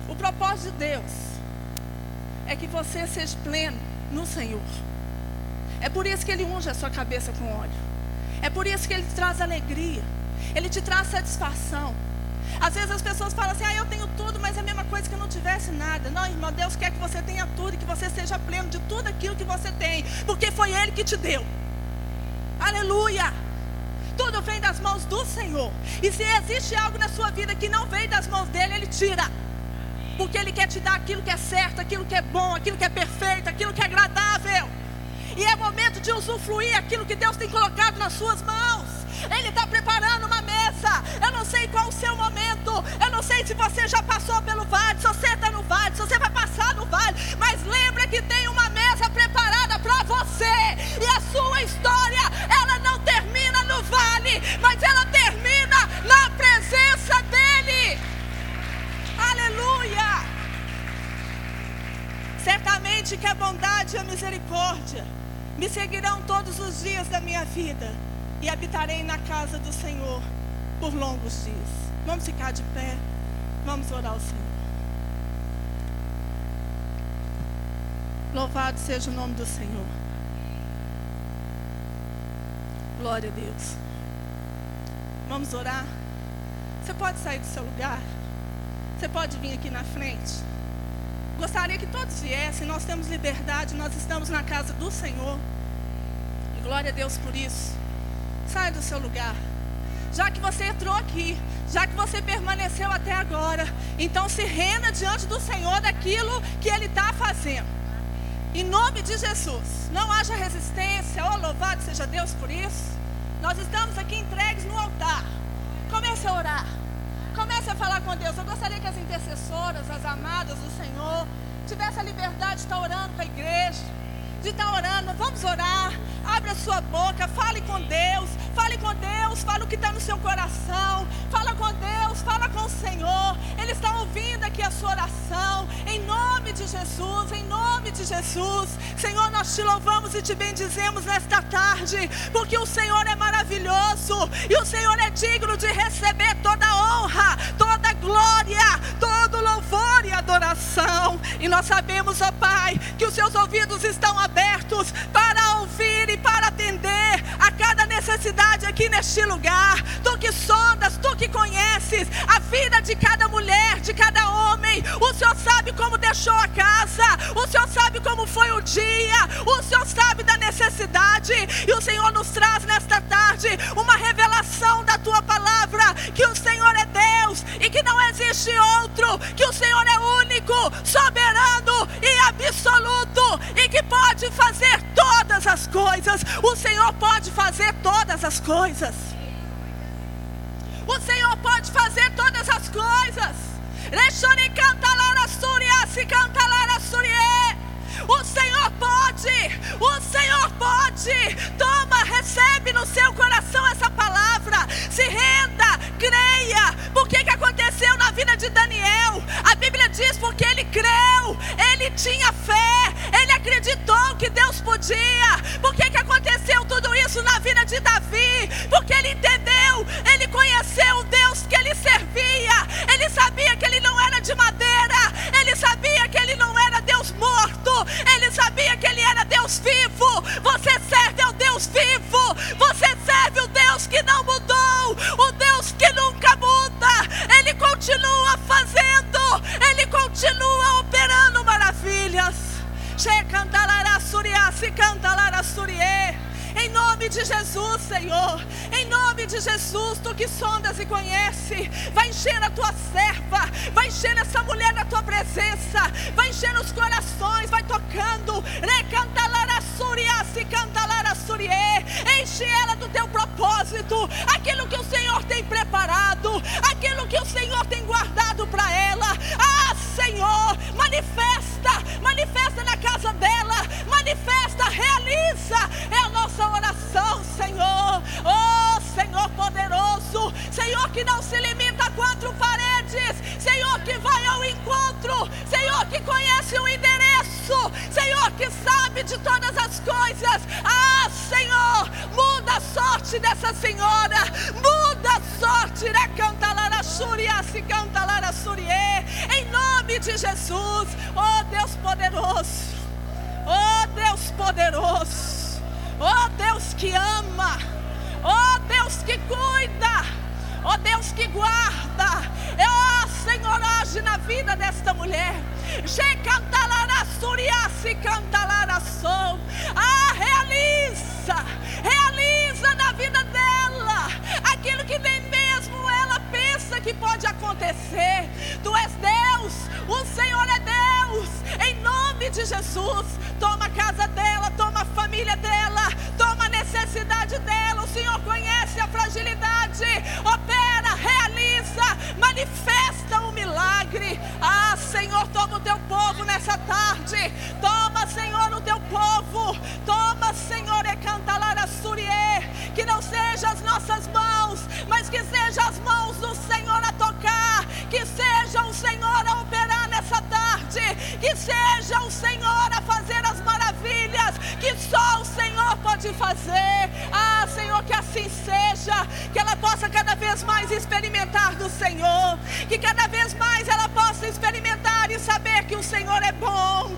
O propósito de Deus é que você seja pleno no Senhor. É por isso que Ele unge a sua cabeça com óleo. É por isso que Ele traz alegria. Ele te traz satisfação. Às vezes as pessoas falam assim: ah, eu tenho tudo, mas é a mesma coisa que eu não tivesse nada. Não, irmão, Deus quer que você tenha tudo e que você seja pleno de tudo aquilo que você tem, porque foi Ele que te deu. Aleluia! Tudo vem das mãos do Senhor. E se existe algo na sua vida que não vem das mãos dele, Ele tira. Porque Ele quer te dar aquilo que é certo, aquilo que é bom, aquilo que é perfeito, aquilo que é agradável. E é momento de usufruir aquilo que Deus tem colocado nas suas mãos. Ele está preparando uma mesa. Eu não sei qual o seu momento. Eu não sei se você já passou pelo vale, se você está no vale, se você vai passar no vale. Mas lembra que tem uma mesa preparada para você. E a sua história, ela não termina no vale, mas ela termina na presença dEle. Aleluia! Certamente que a bondade e a misericórdia me seguirão todos os dias da minha vida e habitarei na casa do Senhor por longos dias. Vamos ficar de pé, vamos orar ao Senhor. Louvado seja o nome do Senhor. Glória a Deus. Vamos orar. Você pode sair do seu lugar? Você pode vir aqui na frente? Gostaria que todos viessem, nós temos liberdade, nós estamos na casa do Senhor. Glória a Deus por isso. Saia do seu lugar. Já que você entrou aqui, já que você permaneceu até agora, então se renda diante do Senhor daquilo que Ele está fazendo. Em nome de Jesus, não haja resistência, oh louvado seja Deus por isso. Nós estamos aqui entregues no altar. Comece a orar. Comece a falar com Deus. Eu gostaria que as intercessoras, as amadas do Senhor, tivessem a liberdade de estar orando com a igreja, de estar orando. Vamos orar. Abra sua boca, fale com Deus, fale com Deus, fale o que está no seu coração, fala com Deus, fala com o Senhor. Ele está ouvindo aqui a sua oração, em nome de Jesus, em nome de Jesus. Senhor, nós te louvamos e te bendizemos nesta tarde, porque o Senhor é maravilhoso e o Senhor é digno de receber toda honra, toda glória, e adoração. E nós sabemos, ó Pai, que os seus ouvidos estão abertos para ouvir e para atender a cada necessidade aqui neste lugar. Tu que sondas, tu que conheces a vida de cada mulher, de cada homem. O Senhor sabe como deixou a casa, o Senhor sabe como foi o dia, o Senhor sabe da necessidade. E o Senhor nos traz nesta tarde uma revelação da tua palavra: que o é Deus e que não existe outro, que o Senhor é único, soberano e absoluto e que pode fazer todas as coisas. O Senhor pode fazer todas as coisas. O Senhor pode fazer todas as coisas. O Senhor pode, o Senhor pode. Toma, recebe no seu coração essa palavra. Se renda, creia. Por que, que aconteceu na vida de Daniel? A Bíblia diz porque ele creu, ele tinha fé, ele acreditou que Deus podia. Por que, que aconteceu tudo isso na vida de Davi? Porque ele entendeu, ele conheceu o Deus que ele servia, ele sabia que ele não era de madeira, ele sabia que ele não era Deus morto, ele sabia que ele era Deus vivo. Você serve ao Deus vivo, você serve o Deus que não mudou, o Deus que nunca muda, ele continua fazendo, ele continua operando maravilhas. Em nome de Jesus, Senhor. Em nome de Jesus, tu que sondas e conhece, vai encher a tua serva, vai encher essa mulher na tua presença, vai encher os corações, vai tocando. Enche ela do teu propósito, aquilo que o Senhor tem preparado, aquilo que o Senhor tem guardado para ela. Ah, Senhor, manifesta, manifesta na casa dela, manifesta, realiza. É a nossa oração, Senhor. Oh, Senhor poderoso, Senhor que não se limita a quatro paredes, Senhor que vai ao encontro, Senhor que conhece o endereço, Senhor que sabe de todas as coisas. Ah, Senhor, muda a sorte dessa senhora, muda a sorte, né? Canta Lara se canta Lara em nome de Jesus, oh Deus poderoso, oh Deus poderoso, oh Deus que ama, oh Deus que cuida, oh Deus que guarda, oh Senhor, age na vida desta mulher. Ah, realiza, realiza na vida dela aquilo que nem mesmo ela pensa que pode acontecer. Tu és Deus, o Senhor é Deus. Em nome de Jesus, toma a casa dela, toma a família dela, toma necessidade dela. O Senhor conhece a fragilidade. Opera, realiza, manifesta o milagre. Ah, Senhor, toma o teu povo nessa tarde. Toma, Senhor, o teu povo. Toma, Senhor, e canta Surie. Que não seja as nossas mãos, mas que seja as mãos do Senhor a tocar. Que seja o Senhor a operar nessa tarde. Que seja o Senhor a fazer maravilhas que só o Senhor pode fazer. Ah, Senhor, que assim seja. Que ela possa cada vez mais experimentar do Senhor. Que cada vez mais ela possa experimentar e saber que o Senhor é bom.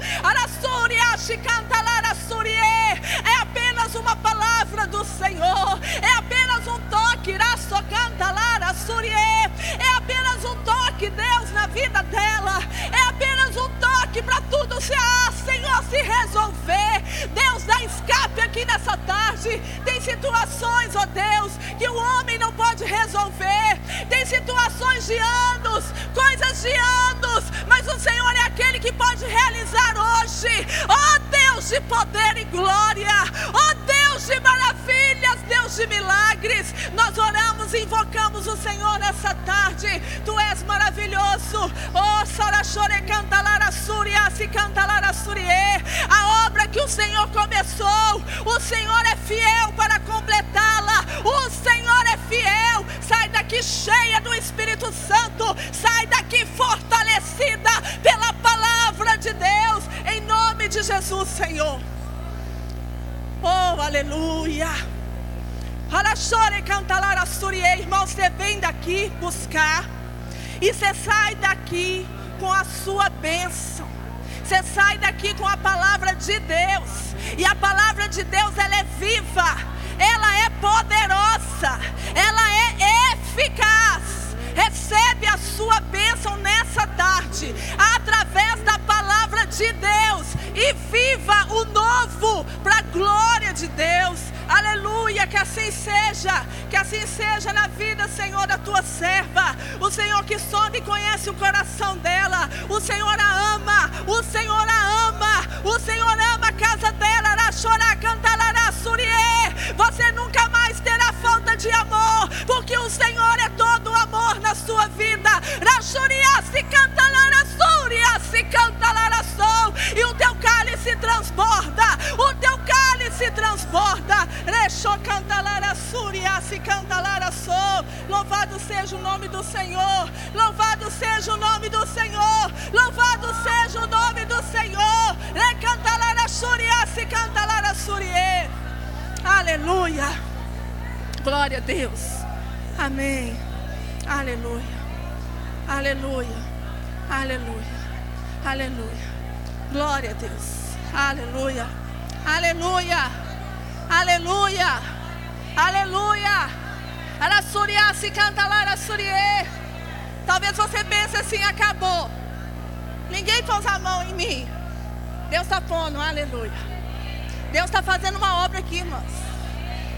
Cantalarassurie. É apenas uma palavra do Senhor. É apenas um toque. Rasso cantalarassurie. É apenas um toque, Deus, na vida dela. É apenas um toque para tudo se, ah, Senhor, se resolver. Deus dá escape aqui nessa tarde. Tem situações, ó oh Deus, que o homem não pode resolver. Tem situações de anos, coisas de anos, mas o Senhor é aquele que pode realizar hoje. Ó oh Deus de poder e glória. Ó oh Deus de maravilhas, De milagres. Nós oramos e invocamos o Senhor nessa tarde. Tu és maravilhoso. Oh, Sarachore cantalara suria, se cantalara surie. A obra que o Senhor começou, o Senhor é fiel para completá-la. O Senhor é fiel. Sai daqui cheia do Espírito Santo. Sai daqui fortalecida pela palavra de Deus. Em nome de Jesus, Senhor. Oh, aleluia. Irmão, você vem daqui buscar. E você sai daqui com a sua bênção. Você sai daqui com a palavra de Deus. E a palavra de Deus, ela é viva. Ela é poderosa. Ela é eficaz. Recebe a sua bênção nessa tarde. Através da palavra de Deus. E viva o novo para a glória de Deus. Aleluia, que assim seja, que assim seja na vida, Senhor, da tua serva. O Senhor que sonda e conhece o coração dela. O Senhor a ama, o Senhor a ama, o Senhor ama a casa dela. Chorar, cantar, Você nunca mais terá falta de amor, porque o Senhor é todo amor na sua vida. se canta, se canta, e o teu cálice transborda, o transborda transborda. Se sou. Louvado seja o nome do Senhor. Louvado seja o nome do Senhor. Louvado seja o nome do Senhor. Aleluia. Glória a Deus. Amém. Aleluia. Aleluia. Aleluia. Aleluia. Glória a Deus. Aleluia. Aleluia. Aleluia. Aleluia. Araçuriá se canta lá, araçurie. Talvez você pense assim, acabou. Ninguém pôs a mão em mim. Deus está pondo, aleluia. Deus está fazendo uma obra aqui, irmãs.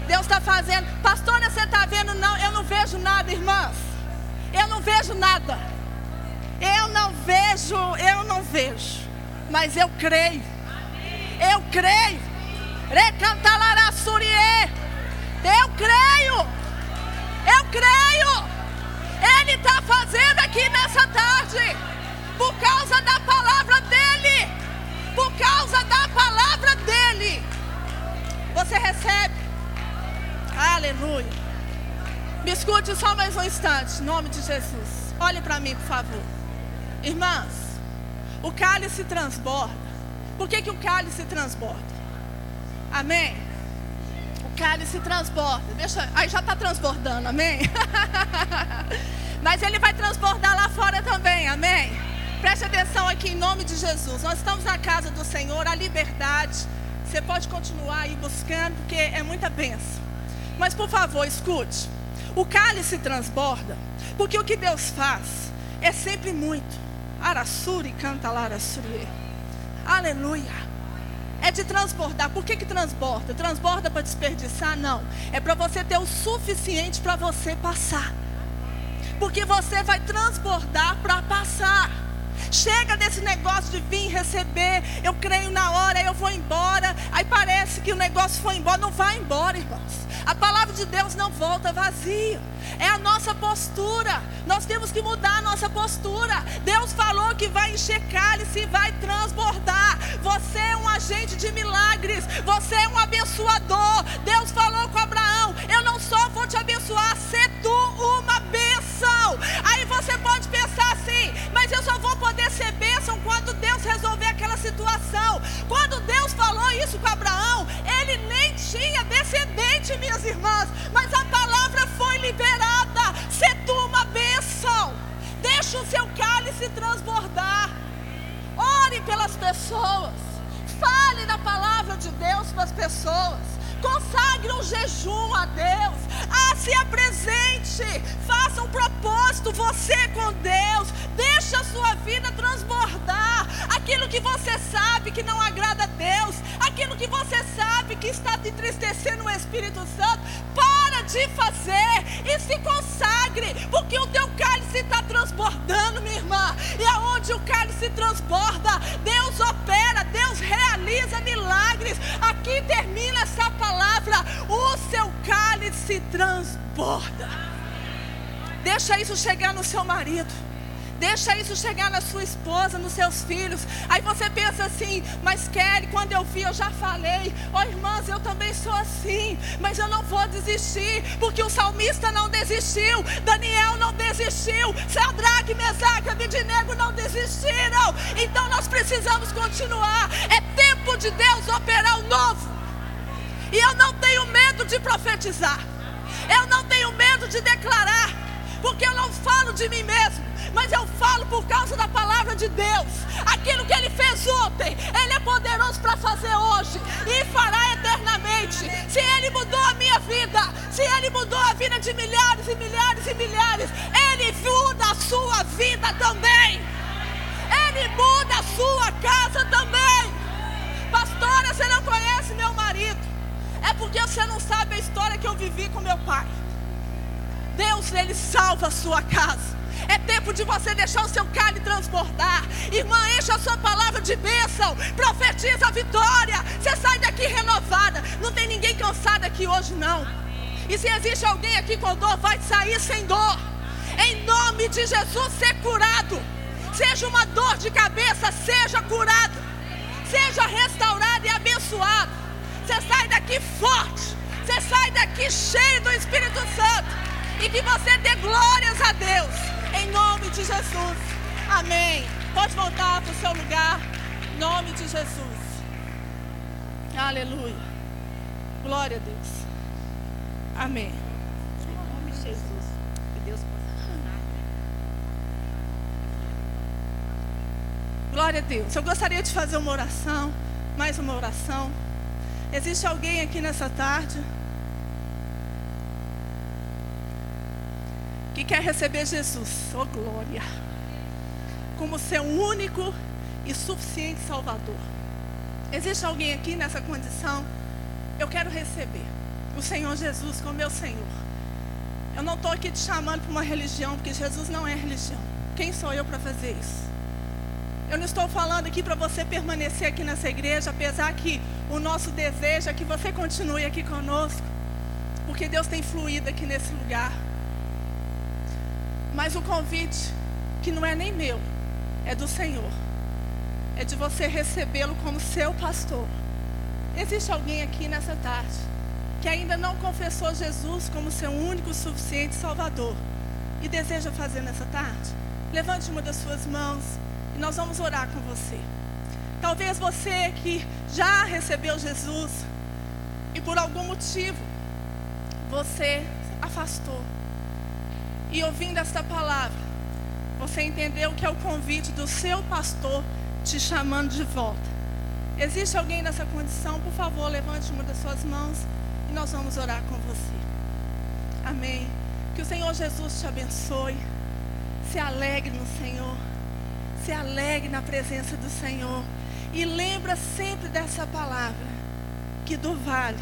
Deus está fazendo. Pastora, você está vendo? Não, eu não vejo nada, irmãs. Eu não vejo nada. Eu não vejo, eu não vejo. Mas eu creio. Eu creio. Recantalarassurie. Eu creio. Eu creio. Ele está fazendo aqui nessa tarde. Por causa da palavra dele. Por causa da palavra dele. Você recebe. Aleluia. Me escute só mais um instante, em nome de Jesus. Olhe para mim, por favor. Irmãs, o cálice transborda. Por que, que o cálice transborda? Amém? O cálice transborda. Deixa, aí já está transbordando, amém? Mas ele vai transbordar lá fora também, amém? Preste atenção aqui em nome de Jesus. Nós estamos na casa do Senhor, a liberdade. Você pode continuar aí buscando, porque é muita bênção. Mas por favor, escute. O cálice transborda, porque o que Deus faz é sempre muito. Arassuri canta Larassuri. Aleluia. É de transbordar. Por que, que transborda? Transborda para desperdiçar? Não. É para você ter o suficiente para você passar. Porque você vai transbordar para passar. Chega desse negócio de vir receber, eu creio na hora, eu vou embora. Aí parece que o negócio foi embora. Não vai embora, irmãos. A palavra de Deus não volta vazia. É a nossa postura. Nós temos que mudar a nossa postura. Deus falou que vai encher cálice e vai transbordar. Você é um agente de milagres. Você é um abençoador. Deus falou com Abraão: Eu não só vou te abençoar, quando Deus resolver aquela situação. Quando Deus falou isso com Abraão, ele nem tinha descendente, minhas irmãs, mas a palavra foi liberada. Se tu uma bênção, deixa o seu cálice transbordar. Ore pelas pessoas. Fale da palavra de Deus para as pessoas. Consagre um jejum a Deus. Ah, se apresente. Faça um propósito você com Deus. Deixe a sua vida transbordar. Aquilo que você sabe que não agrada a Deus. Aquilo que você sabe que está entristecendo o Espírito Santo. Para de fazer e se consagre. Porque o teu cálice está transbordando, minha irmã. E aonde o cálice transborda, Deus opera, Deus realiza milagres. Aqui termina essa palavra o seu cálice transborda. Deixa isso chegar no seu marido. Deixa isso chegar na sua esposa, nos seus filhos. Aí você pensa assim, mas Kelly, quando eu vi, eu já falei. Ó oh, irmãs, eu também sou assim. Mas eu não vou desistir, porque o salmista não desistiu. Daniel não desistiu. Sadraque, Mesaque, Abidinego não desistiram. Então nós precisamos continuar. É tempo de Deus operar o novo. E eu não tenho medo de profetizar. Eu não tenho medo de declarar. Porque eu não falo de mim mesmo. Mas eu falo por causa da palavra de Deus. Aquilo que Ele fez ontem, Ele é poderoso para fazer hoje. E fará eternamente. Se Ele mudou a minha vida. Se Ele mudou a vida de milhares e milhares e milhares. Ele muda a sua vida também. Ele muda a sua casa também. Pastora, você não conhece meu marido. É porque você não sabe a história que eu vivi com meu pai. Deus, Ele salva a sua casa. É tempo de você deixar o seu cálice transbordar. Irmã, enche a sua palavra de bênção. Profetiza a vitória. Você sai daqui renovada. Não tem ninguém cansado aqui hoje, não. E se existe alguém aqui com dor, vai sair sem dor. Em nome de Jesus, ser curado. Seja uma dor de cabeça, seja curado. Seja restaurado e abençoado Você sai daqui forte. Você sai daqui cheio do Espírito Santo. E que você dê glórias a Deus. Em nome de Jesus. Amém. Pode voltar para o seu lugar. Em nome de Jesus. Aleluia. Glória a Deus. Amém. Em nome de Jesus. Que Deus possa ajudar. Glória a Deus. Eu gostaria de fazer uma oração, mais uma oração. Existe alguém aqui nessa tarde quer receber Jesus, oh glória, como seu único e suficiente Salvador. Existe alguém aqui nessa condição? Eu quero receber o Senhor Jesus como meu Senhor. Eu não estou aqui te chamando para uma religião, porque Jesus não é religião. Quem sou eu para fazer isso? Eu não estou falando aqui para você permanecer aqui nessa igreja, apesar que o nosso desejo é que você continue aqui conosco, porque Deus tem fluído aqui nesse lugar. Mas o convite, que não é nem meu, é do Senhor, é de você recebê-lo como seu pastor. Existe alguém aqui nessa tarde que ainda não confessou Jesus como seu único suficiente Salvador e deseja fazer nessa tarde? Levante uma das suas mãos e nós vamos orar com você. Talvez você que já recebeu Jesus e por algum motivo você afastou. E ouvindo esta palavra, você entendeu que é o convite do seu pastor te chamando de volta. Existe alguém nessa condição? Por favor, levante uma das suas mãos e nós vamos orar com você. Amém. Que o Senhor Jesus te abençoe. Se alegre no Senhor. Se alegre na presença do Senhor. E lembra sempre dessa palavra: que do vale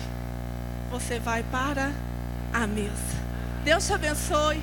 você vai para a mesa. Deus te abençoe,